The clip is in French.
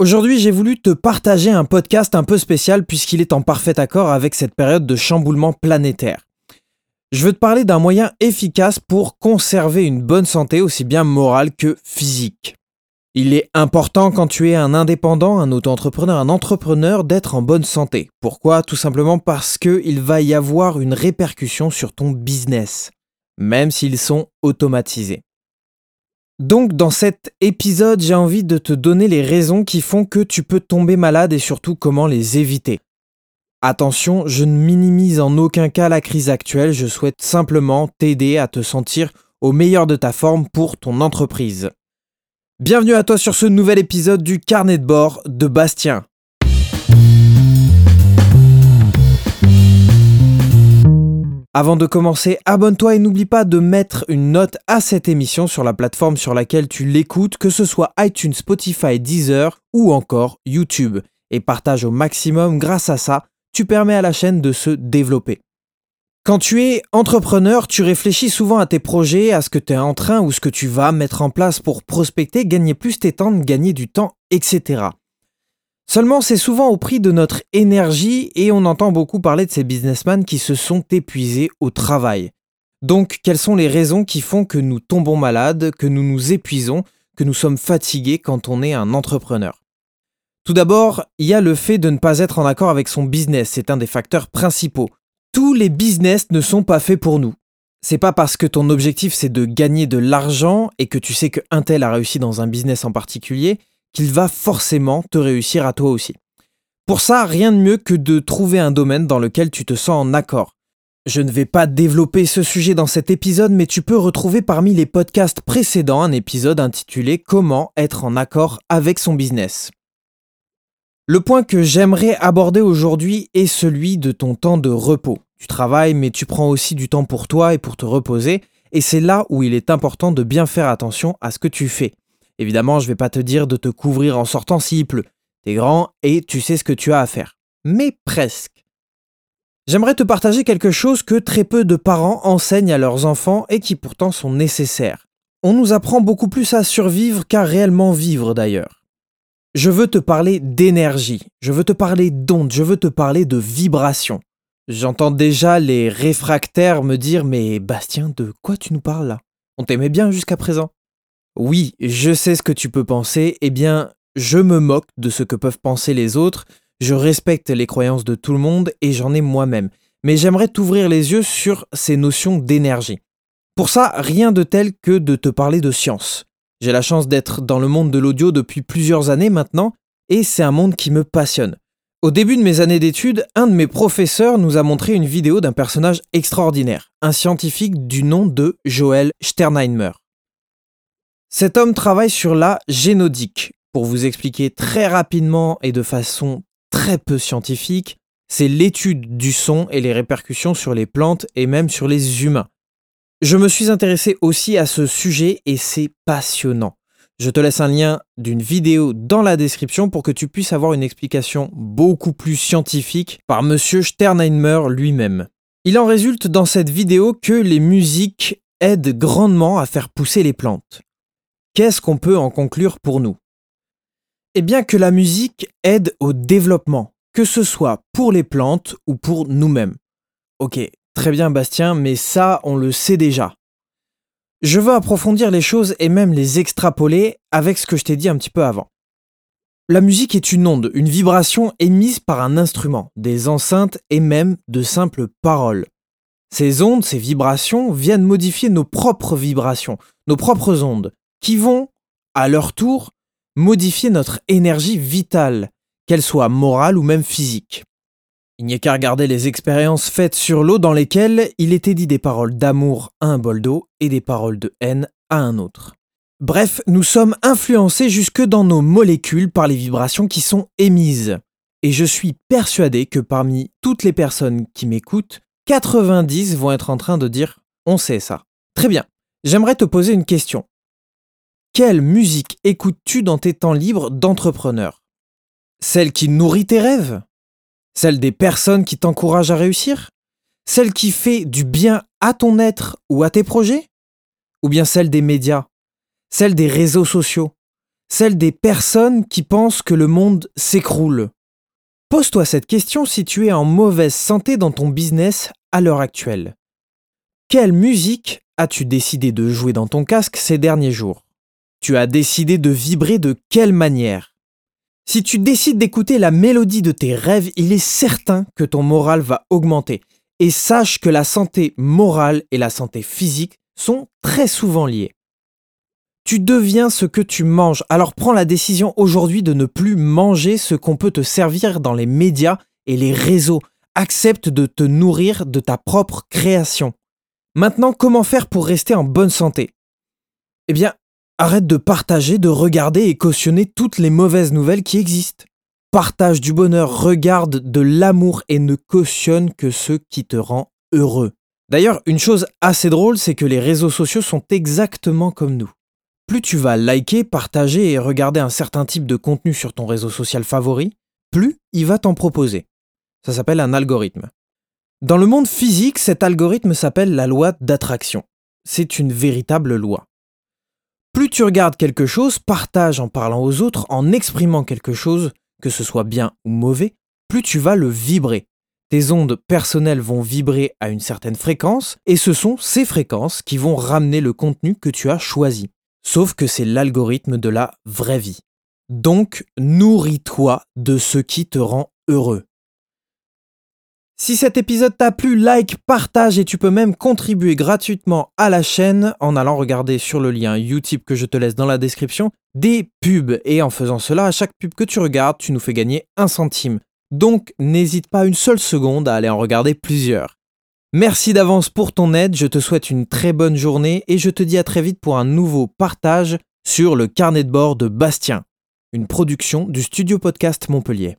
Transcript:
Aujourd'hui, j'ai voulu te partager un podcast un peu spécial puisqu'il est en parfait accord avec cette période de chamboulement planétaire. Je veux te parler d'un moyen efficace pour conserver une bonne santé aussi bien morale que physique. Il est important quand tu es un indépendant, un auto-entrepreneur, un entrepreneur d'être en bonne santé. Pourquoi? Tout simplement parce qu'il va y avoir une répercussion sur ton business, même s'ils sont automatisés. Donc dans cet épisode, j'ai envie de te donner les raisons qui font que tu peux tomber malade et surtout comment les éviter. Attention, je ne minimise en aucun cas la crise actuelle, je souhaite simplement t'aider à te sentir au meilleur de ta forme pour ton entreprise. Bienvenue à toi sur ce nouvel épisode du carnet de bord de Bastien. Avant de commencer, abonne-toi et n'oublie pas de mettre une note à cette émission sur la plateforme sur laquelle tu l'écoutes, que ce soit iTunes, Spotify, Deezer ou encore YouTube. Et partage au maximum, grâce à ça, tu permets à la chaîne de se développer. Quand tu es entrepreneur, tu réfléchis souvent à tes projets, à ce que tu es en train ou ce que tu vas mettre en place pour prospecter, gagner plus tes temps, gagner du temps, etc. Seulement, c'est souvent au prix de notre énergie et on entend beaucoup parler de ces businessmen qui se sont épuisés au travail. Donc, quelles sont les raisons qui font que nous tombons malades, que nous nous épuisons, que nous sommes fatigués quand on est un entrepreneur? Tout d'abord, il y a le fait de ne pas être en accord avec son business, c'est un des facteurs principaux. Tous les business ne sont pas faits pour nous. C'est pas parce que ton objectif c'est de gagner de l'argent et que tu sais que tel a réussi dans un business en particulier qu'il va forcément te réussir à toi aussi. Pour ça, rien de mieux que de trouver un domaine dans lequel tu te sens en accord. Je ne vais pas développer ce sujet dans cet épisode, mais tu peux retrouver parmi les podcasts précédents un épisode intitulé Comment être en accord avec son business. Le point que j'aimerais aborder aujourd'hui est celui de ton temps de repos. Tu travailles, mais tu prends aussi du temps pour toi et pour te reposer, et c'est là où il est important de bien faire attention à ce que tu fais. Évidemment, je vais pas te dire de te couvrir en sortant s'il pleut. T'es grand et tu sais ce que tu as à faire. Mais presque. J'aimerais te partager quelque chose que très peu de parents enseignent à leurs enfants et qui pourtant sont nécessaires. On nous apprend beaucoup plus à survivre qu'à réellement vivre d'ailleurs. Je veux te parler d'énergie, je veux te parler d'ondes, je veux te parler de vibration. J'entends déjà les réfractaires me dire Mais Bastien, de quoi tu nous parles là? On t'aimait bien jusqu'à présent oui, je sais ce que tu peux penser, eh bien, je me moque de ce que peuvent penser les autres, je respecte les croyances de tout le monde et j'en ai moi-même. Mais j'aimerais t'ouvrir les yeux sur ces notions d'énergie. Pour ça, rien de tel que de te parler de science. J'ai la chance d'être dans le monde de l'audio depuis plusieurs années maintenant, et c'est un monde qui me passionne. Au début de mes années d'études, un de mes professeurs nous a montré une vidéo d'un personnage extraordinaire, un scientifique du nom de Joël Sternheimer. Cet homme travaille sur la génodique. Pour vous expliquer très rapidement et de façon très peu scientifique, c'est l'étude du son et les répercussions sur les plantes et même sur les humains. Je me suis intéressé aussi à ce sujet et c'est passionnant. Je te laisse un lien d'une vidéo dans la description pour que tu puisses avoir une explication beaucoup plus scientifique par monsieur Sternheimer lui-même. Il en résulte dans cette vidéo que les musiques aident grandement à faire pousser les plantes. Qu'est-ce qu'on peut en conclure pour nous? Eh bien que la musique aide au développement, que ce soit pour les plantes ou pour nous-mêmes. Ok, très bien Bastien, mais ça on le sait déjà. Je veux approfondir les choses et même les extrapoler avec ce que je t'ai dit un petit peu avant. La musique est une onde, une vibration émise par un instrument, des enceintes et même de simples paroles. Ces ondes, ces vibrations viennent modifier nos propres vibrations, nos propres ondes, qui vont, à leur tour, modifier notre énergie vitale, qu'elle soit morale ou même physique. Il n'y a qu'à regarder les expériences faites sur l'eau dans lesquelles il était dit des paroles d'amour à un bol d'eau et des paroles de haine à un autre. Bref, nous sommes influencés jusque dans nos molécules par les vibrations qui sont émises. Et je suis persuadé que parmi toutes les personnes qui m'écoutent, 90 vont être en train de dire on sait ça. Très bien. J'aimerais te poser une question. Quelle musique écoutes-tu dans tes temps libres d'entrepreneur? Celle qui nourrit tes rêves? Celle des personnes qui t'encouragent à réussir? Celle qui fait du bien à ton être ou à tes projets? Ou bien celle des médias? Celle des réseaux sociaux? Celle des personnes qui pensent que le monde s'écroule? Pose-toi cette question si tu es en mauvaise santé dans ton business à l'heure actuelle. Quelle musique as-tu décidé de jouer dans ton casque ces derniers jours? Tu as décidé de vibrer de quelle manière? Si tu décides d'écouter la mélodie de tes rêves, il est certain que ton moral va augmenter. Et sache que la santé morale et la santé physique sont très souvent liées. Tu deviens ce que tu manges, alors prends la décision aujourd'hui de ne plus manger ce qu'on peut te servir dans les médias et les réseaux. Accepte de te nourrir de ta propre création. Maintenant, comment faire pour rester en bonne santé? Eh bien, arrête de partager, de regarder et cautionner toutes les mauvaises nouvelles qui existent. Partage du bonheur, regarde de l'amour et ne cautionne que ce qui te rend heureux. D'ailleurs, une chose assez drôle, c'est que les réseaux sociaux sont exactement comme nous. Plus tu vas liker, partager et regarder un certain type de contenu sur ton réseau social favori, plus il va t'en proposer. Ça s'appelle un algorithme. Dans le monde physique, cet algorithme s'appelle la loi d'attraction. C'est une véritable loi. Plus tu regardes quelque chose, partage en parlant aux autres, en exprimant quelque chose, que ce soit bien ou mauvais, plus tu vas le vibrer. Tes ondes personnelles vont vibrer à une certaine fréquence, et ce sont ces fréquences qui vont ramener le contenu que tu as choisi. Sauf que c'est l'algorithme de la vraie vie. Donc, nourris-toi de ce qui te rend heureux. Si cet épisode t'a plu, like, partage et tu peux même contribuer gratuitement à la chaîne en allant regarder sur le lien Utip que je te laisse dans la description des pubs. Et en faisant cela, à chaque pub que tu regardes, tu nous fais gagner un centime. Donc n'hésite pas une seule seconde à aller en regarder plusieurs. Merci d'avance pour ton aide, je te souhaite une très bonne journée et je te dis à très vite pour un nouveau partage sur le carnet de bord de Bastien, une production du studio podcast Montpellier.